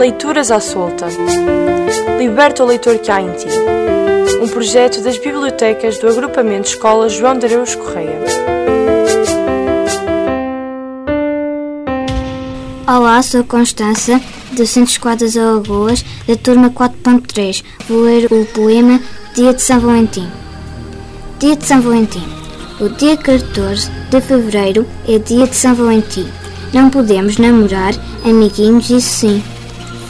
Leituras à Solta. Liberta o leitor que há em ti. Um projeto das bibliotecas do Agrupamento Escola João de Areus Correia. Olá, sou Constança, do Centro Esquadras Alagoas, da turma 4.3. Vou ler o poema Dia de São Valentim. Dia de São Valentim. O dia 14 de fevereiro é dia de São Valentim. Não podemos namorar, amiguinhos, isso sim.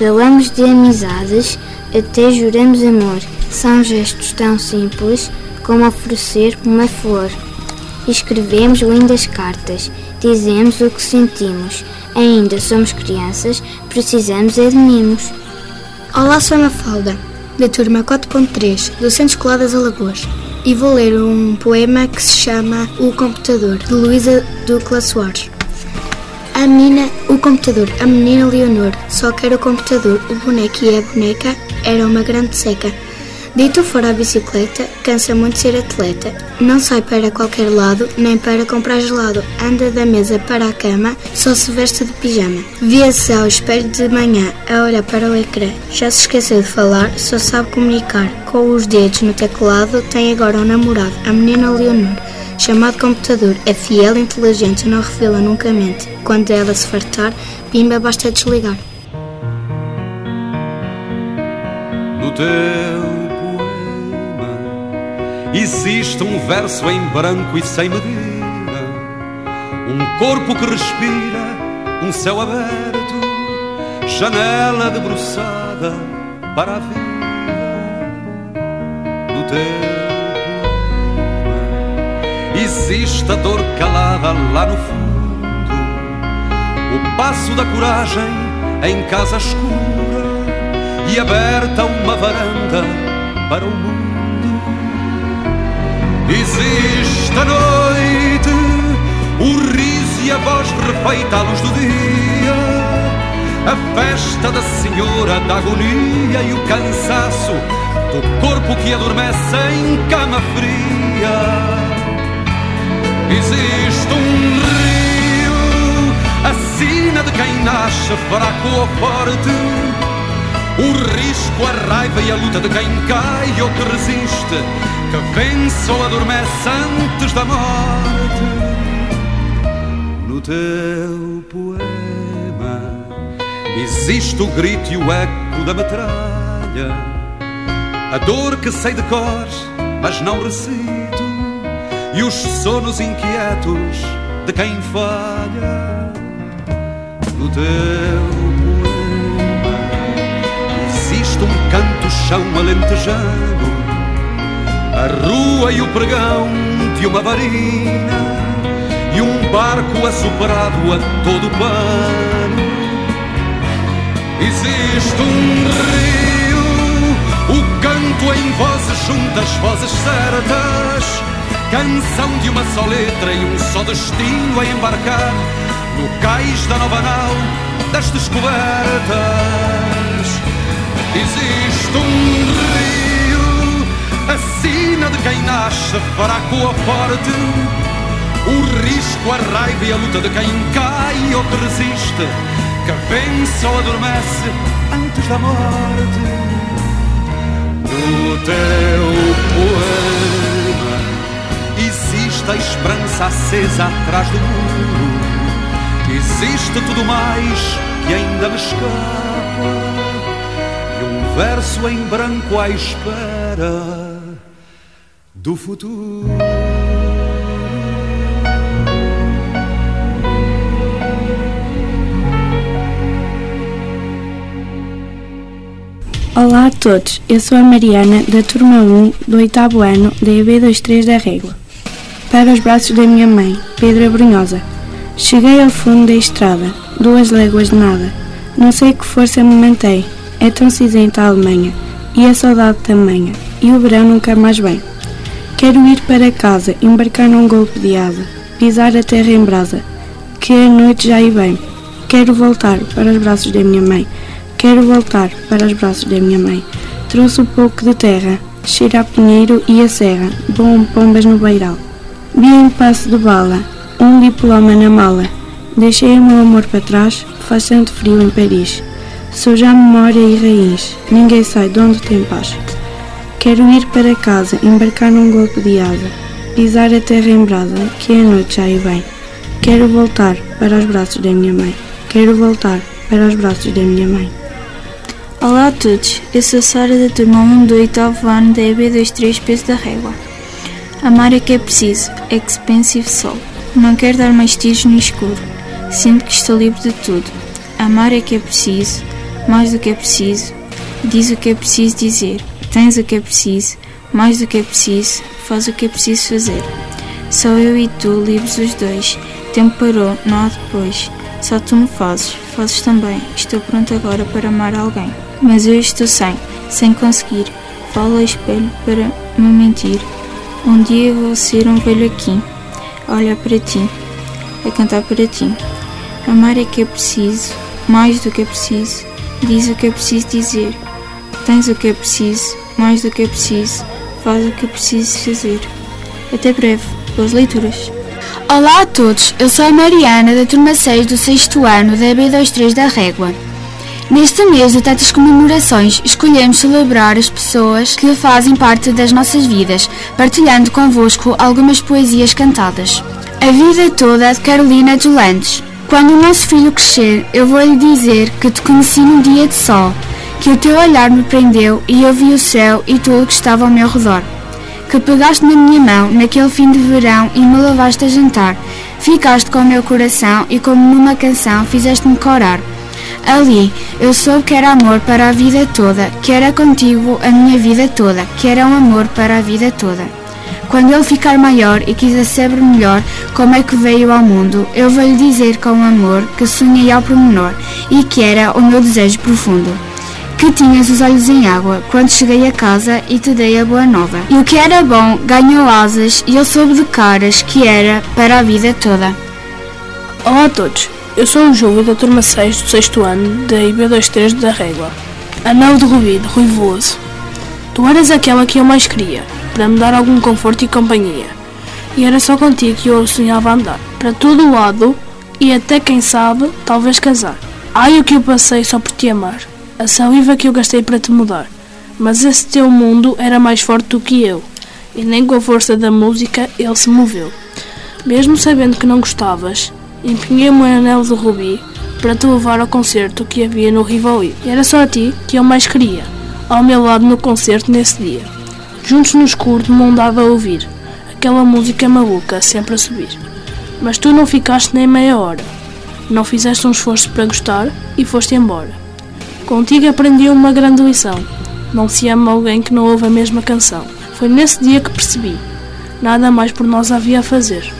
Falamos de amizades, até juramos amor. São gestos tão simples como oferecer uma flor. Escrevemos lindas cartas, dizemos o que sentimos. Ainda somos crianças, precisamos é de mimos. Olá, sou a Mafalda, da turma 4.3 do Centro Escolar das Alagoas. E vou ler um poema que se chama O Computador, de Luísa Ducla Soares. A menina, o computador, a menina Leonor, só quer o computador, o boneco e a boneca era uma grande seca. Dito fora a bicicleta, cansa muito ser atleta. Não sai para qualquer lado, nem para comprar gelado. Anda da mesa para a cama, só se veste de pijama. Via-se ao espelho de manhã, a olhar para o ecrã. Já se esqueceu de falar, só sabe comunicar. Com os dedos no teclado, tem agora um namorado, a menina Leonor chamado computador, é fiel e inteligente, não revela nunca mente. Quando ela se fartar, pimba, basta desligar. No teu poema existe um verso em branco e sem medida, um corpo que respira, um céu aberto, janela debruçada para a vida. No teu existe a dor calada lá no fundo, o passo da coragem em casa escura e aberta uma varanda para o mundo. Existe a noite, o riso e a voz refeita à luz do dia, a festa da senhora da agonia e o cansaço do corpo que adormece em cama fria. Existe um rio, a sina de quem nasce fraco ou forte. O risco, a raiva e a luta de quem cai ou que resiste, que vence ou adormece antes da morte. No teu poema existe o grito e o eco da metralha, a dor que sei de cor, mas não recito e os sonos inquietos de quem falha no teu poema. Existe um canto-chão alentejano, a rua e o pregão de uma varina e um barco assoprado a todo pano. Existe um rio, o canto em vozes juntas, vozes certas Canção de uma só letra e um só destino a embarcar no cais da nova nau das descobertas. Existe um rio, a sina de quem nasce fraco ou forte. O risco, a raiva e a luta de quem cai ou que resiste, que vence ou adormece antes da morte. No teu esperança acesa atrás do muro. Existe tudo mais que ainda me escapa. E um verso em branco à espera do futuro. Olá a todos, eu sou a Mariana, da turma 1 do oitavo ano da EB23 da Régua. Para os braços da minha mãe, Pedra Brunhosa. Cheguei ao fundo da estrada, duas léguas de nada. Não sei que força me mantém, é tão cinzenta a Alemanha, e a saudade tamanha, e o verão nunca mais vem. Quero ir para casa, embarcar num golpe de asa, pisar a terra em brasa, que a noite já aí vem. Quero voltar para os braços da minha mãe, Quero voltar para os braços da minha mãe. Trouxe um pouco de terra, cheira a pinheiro e a serra, bom pombas no beiral. Vi em passo de bala, um diploma na mala. Deixei o meu amor para trás, faz tanto frio em Paris. Sou já memória e raiz, ninguém sai de onde tem paz. Quero ir para casa, embarcar num golpe de asa, pisar a terra em brasa, que a noite já aí vem. Quero voltar para os braços da minha mãe. Quero voltar para os braços da minha mãe. Olá a todos, eu sou Sara da turma 1 do 8 ano da EB23 Peso da Régua. Amar é que é preciso, expensive soul. Não quero dar mais tiros no escuro, sinto que estou livre de tudo. Amar é que é preciso, mais do que é preciso, diz o que é preciso dizer, tens o que é preciso, mais do que é preciso, faz o que é preciso fazer. Só eu e tu, livres os dois, tempo parou, não há depois. Só tu me fazes, fazes também. Estou pronto agora para amar alguém. Mas eu estou sem, sem conseguir. Falo ao espelho para me mentir. Um dia eu vou ser um velho aqui, olhar para ti, a cantar para ti. Amar é que é preciso, mais do que é preciso. Diz o que é preciso dizer. Tens o que é preciso, mais do que é preciso. Faz o que é preciso fazer. Até breve. Boas leituras. Olá a todos, eu sou a Mariana, da turma 6 do 6 ano da EB23 da Régua. Neste mês de tantas comemorações, escolhemos celebrar as pessoas que fazem parte das nossas vidas, partilhando convosco algumas poesias cantadas. A vida toda de Carolina Dulantes. Quando o nosso filho crescer, eu vou-lhe dizer que te conheci num dia de sol, que o teu olhar me prendeu e eu vi o céu e tudo que estava ao meu redor que pegaste na minha mão naquele fim de verão e me levaste a jantar. Ficaste com o meu coração e, como numa canção, fizeste-me corar. Ali, eu soube que era amor para a vida toda, que era contigo a minha vida toda, que era um amor para a vida toda. Quando ele ficar maior e quiser saber melhor como é que veio ao mundo, eu vou-lhe dizer com amor que sonhei ao pormenor e que era o meu desejo profundo que tinhas os olhos em água quando cheguei a casa e te dei a boa nova. E o que era bom ganhou asas e eu soube de caras que era para a vida toda. Olá a todos, eu sou o Júlio da turma 6 do 6 ano da IB23 da Régua. Anel de Rubi, de Rui Veloso. Tu eras aquela que eu mais queria, para me dar algum conforto e companhia. E era só contigo que eu sonhava andar, para todo lado e até quem sabe, talvez casar. Ai o que eu passei só por te amar a saliva que eu gastei para te mudar. Mas esse teu mundo era mais forte do que eu, e nem com a força da música ele se moveu. Mesmo sabendo que não gostavas, empenhei o anel de rubi para te levar ao concerto que havia no Rivoli. Era só a ti que eu mais queria, ao meu lado no concerto nesse dia. Juntos no escuro de mão dada a ouvir, aquela música maluca sempre a subir. Mas tu não ficaste nem meia hora. Não fizeste um esforço para gostar e foste embora. Contigo aprendi uma grande lição. Não se ama alguém que não ouve a mesma canção. Foi nesse dia que percebi. Nada mais por nós havia a fazer.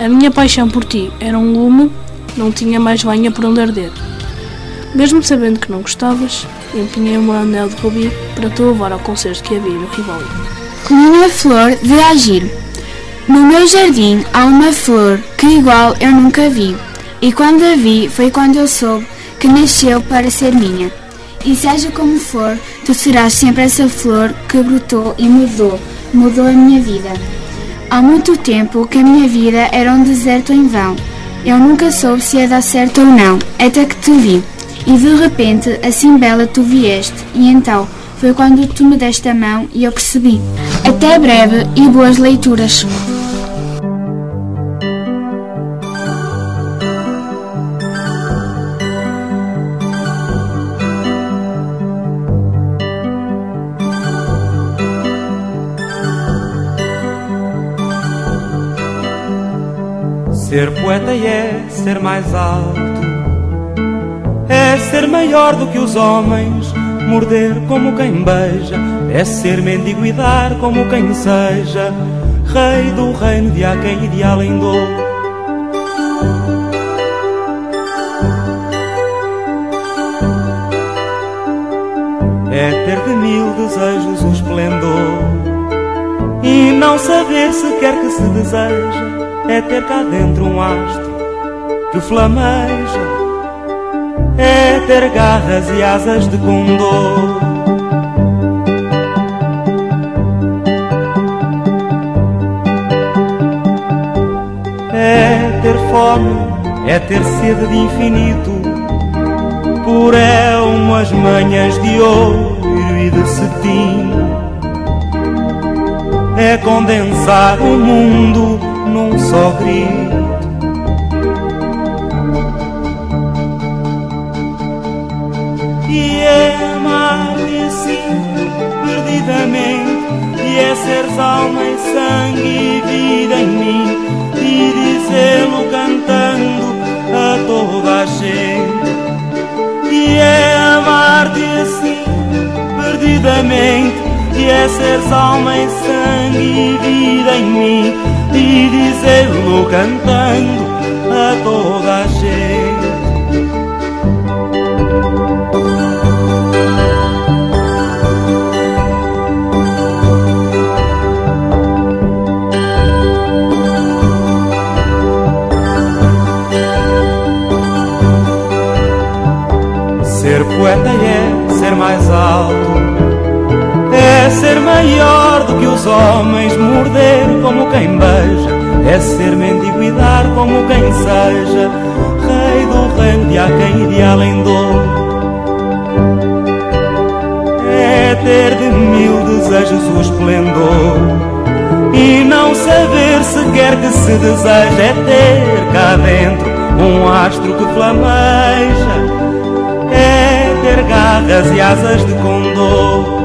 A minha paixão por ti era um lume, não tinha mais lenha por onde arder. Mesmo sabendo que não gostavas, empenhei o meu anel de rubi para te levar ao concerto que havia no Rivoli. Minha flor de agir. No meu jardim há uma flor que igual eu nunca vi. E quando a vi foi quando eu soube que nasceu para ser minha. E seja como for, tu serás sempre essa flor que brotou e mudou, mudou a minha vida. Há muito tempo que a minha vida era um deserto em vão. Eu nunca soube se ia dar certo ou não, até que te vi. E de repente, assim bela tu vieste, e então foi quando tu me deste a mão e eu percebi. Até breve e boas leituras. Ser poeta é ser mais alto, é ser maior do que os homens, morder como quem beija, é ser mendigo e dar como quem seja, rei do reino de Aquém e de Alendor. É ter de mil desejos o esplendor. E não saber se quer que se deseja é ter cá dentro um astro que flameja, é ter garras e asas de condor. É ter fome, é ter sede de infinito, por elmo as manhas de ouro e de cetim. É condensar o mundo num só grito. E é amar-te assim, perdidamente, e é seres alma e sangue e vida em mim, e dizê-lo cantando a toda a gente. E é amar-te assim, perdidamente, e é seres alma e sangue e vida em mim, dizê-lo cantando a toda a gente. Ser poeta é ser mais alto, é ser maior do que os homens, morder como quem beija, é ser mendigo e dar como quem seja, rei do reino de há quem ideal em dor. É ter de mil desejos o esplendor. E não saber sequer que se deseja é ter cá dentro um astro que flameja é ter garras e asas de condor.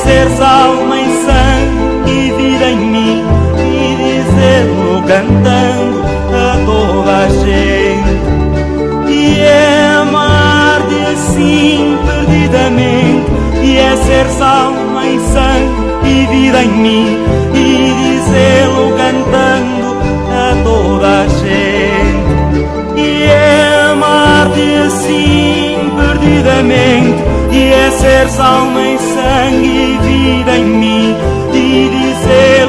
E é ser alma e sangue e vida em mim, e dizê-lo cantando a toda a gente. E é amar-te assim perdidamente, e é ser alma e sangue e vida em mim, e dizê-lo cantando a toda a gente. E é amar-te assim perdidamente, e é ser alma e sangue e vida em mim, e dizê-lo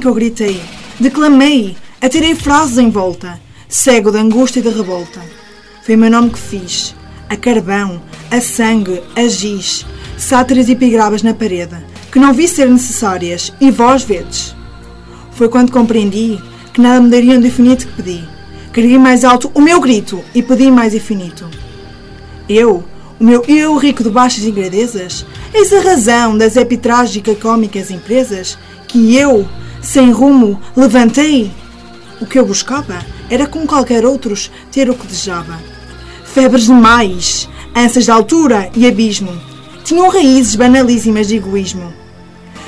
que eu gritei. Declamei, atirei frases em volta, cego de angústia e de revolta. Foi meu nome que fiz. A carvão, a sangue, a giz, sátiras e epigramas na parede, que não vi ser necessárias, e vós vedes. Foi quando compreendi que nada me dariam do infinito que pedi. Queria mais alto o meu grito e pedi mais infinito. Eu, o meu eu rico de baixas engradezas, eis a razão das epitrágica cômicas empresas que eu, sem rumo, levantei. O que eu buscava era, como qualquer outros, ter o que desejava. Febres demais, ânsias de altura e abismo, tinham raízes banalíssimas de egoísmo.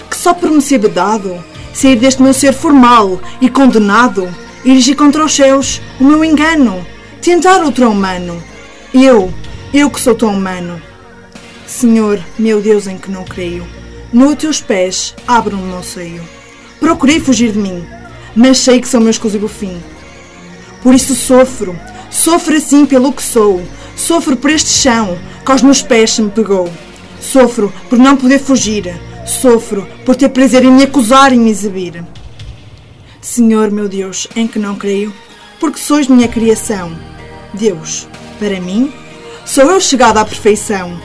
Que só por me ser vedado, sair deste meu ser formal e condenado, erigir contra os céus o meu engano, tentar outro humano. Eu, eu que sou tão humano. Senhor, meu Deus em que não creio, no teus pés abro o meu seio. Procurei fugir de mim, mas sei que são meu exclusivo fim. Por isso sofro, sofro assim pelo que sou, sofro por este chão que aos meus pés se me pegou. Sofro por não poder fugir, sofro por ter prazer em me acusar e me exibir. Senhor, meu Deus, em que não creio, porque sois minha criação. Deus, para mim, sou eu chegada à perfeição.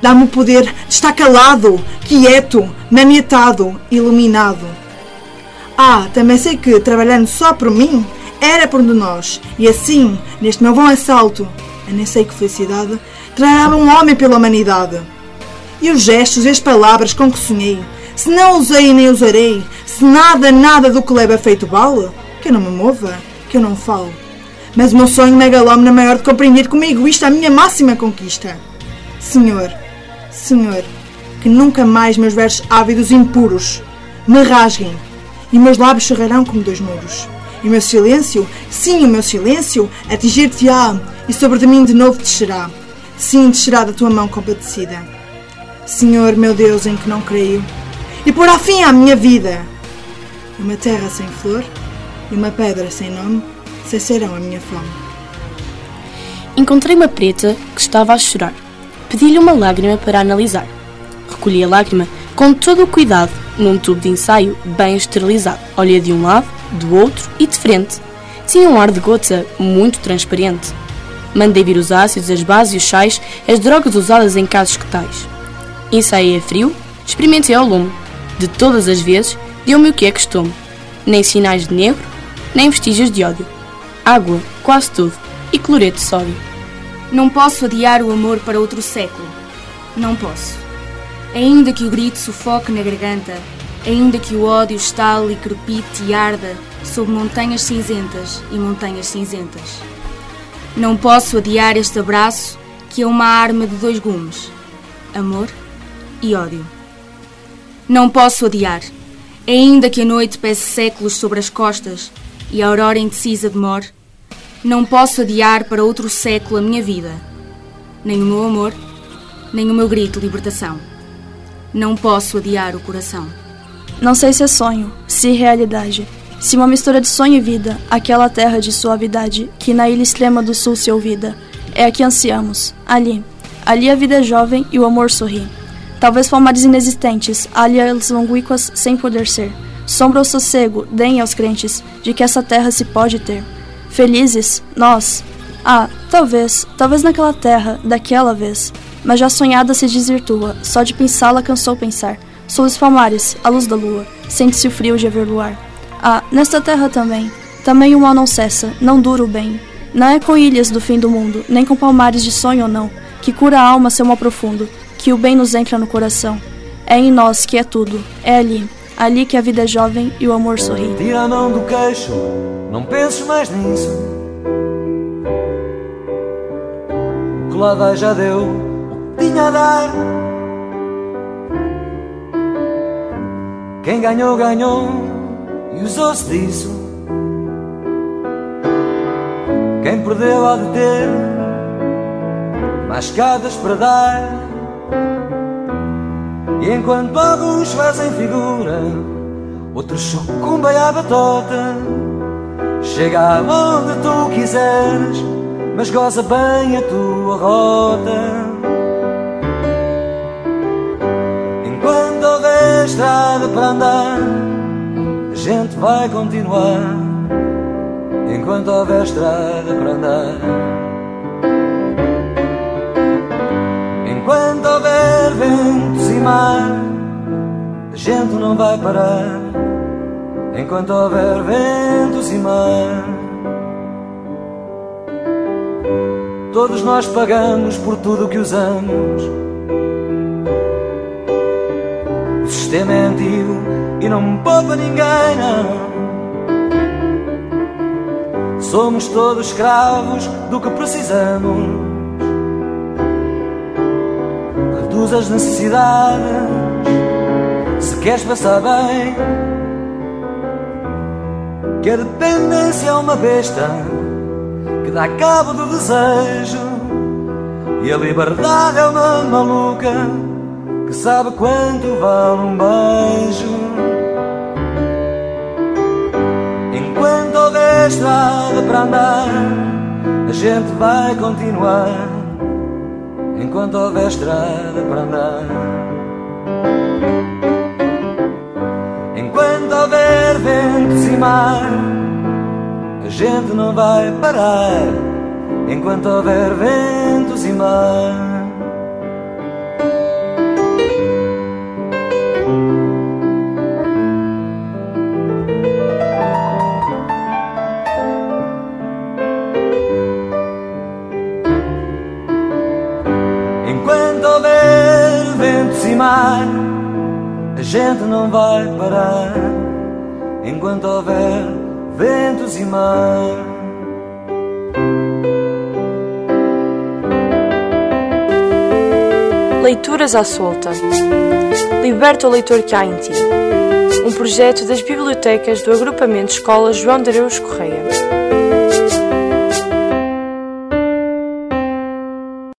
Dá-me o poder de estar calado, quieto, maniatado, iluminado. Ah, também sei que, trabalhando só por mim, era por um de nós. E assim, neste meu bom assalto, eu nem sei que felicidade, trará um homem pela humanidade. E os gestos e as palavras com que sonhei, se não usei nem usarei, se nada, nada do que leva feito vale, que eu não me mova, que eu não falo. Mas o meu sonho megalómano é maior de compreender comigo isto a minha máxima conquista. Senhor, Senhor, que nunca mais meus versos ávidos impuros me rasguem e meus lábios cerrarão como dois muros. E o meu silêncio, sim, o meu silêncio, atingir-te-á e sobre de mim de novo descerá. Sim, descerá da tua mão compadecida. Senhor, meu Deus, em que não creio, e porá fim à minha vida. Uma terra sem flor e uma pedra sem nome saciarão a minha fome. Encontrei uma preta que estava a chorar. Pedi-lhe uma lágrima para analisar. Recolhi a lágrima com todo o cuidado num tubo de ensaio bem esterilizado. Olhei de um lado, do outro e de frente. Tinha um ar de gota muito transparente. Mandei vir os ácidos, as bases e os sais, as drogas usadas em casos que tais. Ensaiei a frio, experimentei ao lume. De todas as vezes, deu-me o que é costume. Nem sinais de negro, nem vestígios de ódio. Água, quase tudo, e cloreto de sódio. Não posso adiar o amor para outro século. Não posso. Ainda que o grito sufoque na garganta, ainda que o ódio estale e crepite e arda sob montanhas cinzentas e montanhas cinzentas. Não posso adiar este abraço que é uma arma de dois gumes: amor e ódio. Não posso adiar, ainda que a noite pese séculos sobre as costas e a aurora indecisa demore. Não posso adiar para outro século a minha vida, nem o meu amor, nem o meu grito de libertação. Não posso adiar o coração. Não sei se é sonho, se realidade, se uma mistura de sonho e vida, aquela terra de suavidade que na ilha extrema do sul se ouvida. É a que ansiamos, ali. Ali a vida é jovem e o amor sorri. Talvez palmares inexistentes, ali as longuíquas sem poder ser. Sombra ou sossego, deem aos crentes de que essa terra se pode ter. Felizes, nós. Ah, talvez, talvez naquela terra, daquela vez. Mas já sonhada se desvirtua, só de pensá-la cansou pensar. Sob os palmares, a luz da lua, sente-se o frio de haver luar. Ah, nesta terra também, também o mal não cessa, não dura o bem. Não é com ilhas do fim do mundo, nem com palmares de sonho ou não, que cura a alma seu mal profundo, que o bem nos entra no coração. É em nós que é tudo, é ali, ali que a vida é jovem e o amor sorri. Tira a mão do queixo, não mais nisso. Já deu o que tinha a dar. Quem ganhou, ganhou e usou-se disso. Quem perdeu há de ter mais escadas para dar. E enquanto alguns fazem figura, outros sucumbem à batota. Chega aonde tu quiseres, mas goza bem a tua rota. Estrada para andar, a gente vai continuar. Enquanto houver estrada para andar. Enquanto houver ventos e mar, a gente não vai parar. Enquanto houver ventos e mar, todos nós pagamos por tudo o que usamos. Sistema é antigo e não poupa ninguém, não. Somos todos escravos do que precisamos. Reduz as necessidades se queres passar bem. Que a dependência é uma besta que dá cabo do desejo. E a liberdade é uma maluca que sabe quanto vale um beijo. Enquanto houver estrada para andar, a gente vai continuar. Enquanto houver estrada para andar. Enquanto houver ventos e mar, a gente não vai parar. Enquanto houver ventos e mar. Não vai parar. Enquanto houver ventos e mar. Leituras à solta. Liberta o leitor que há em ti. Um projeto das bibliotecas do agrupamento Escola João de Areus Correia.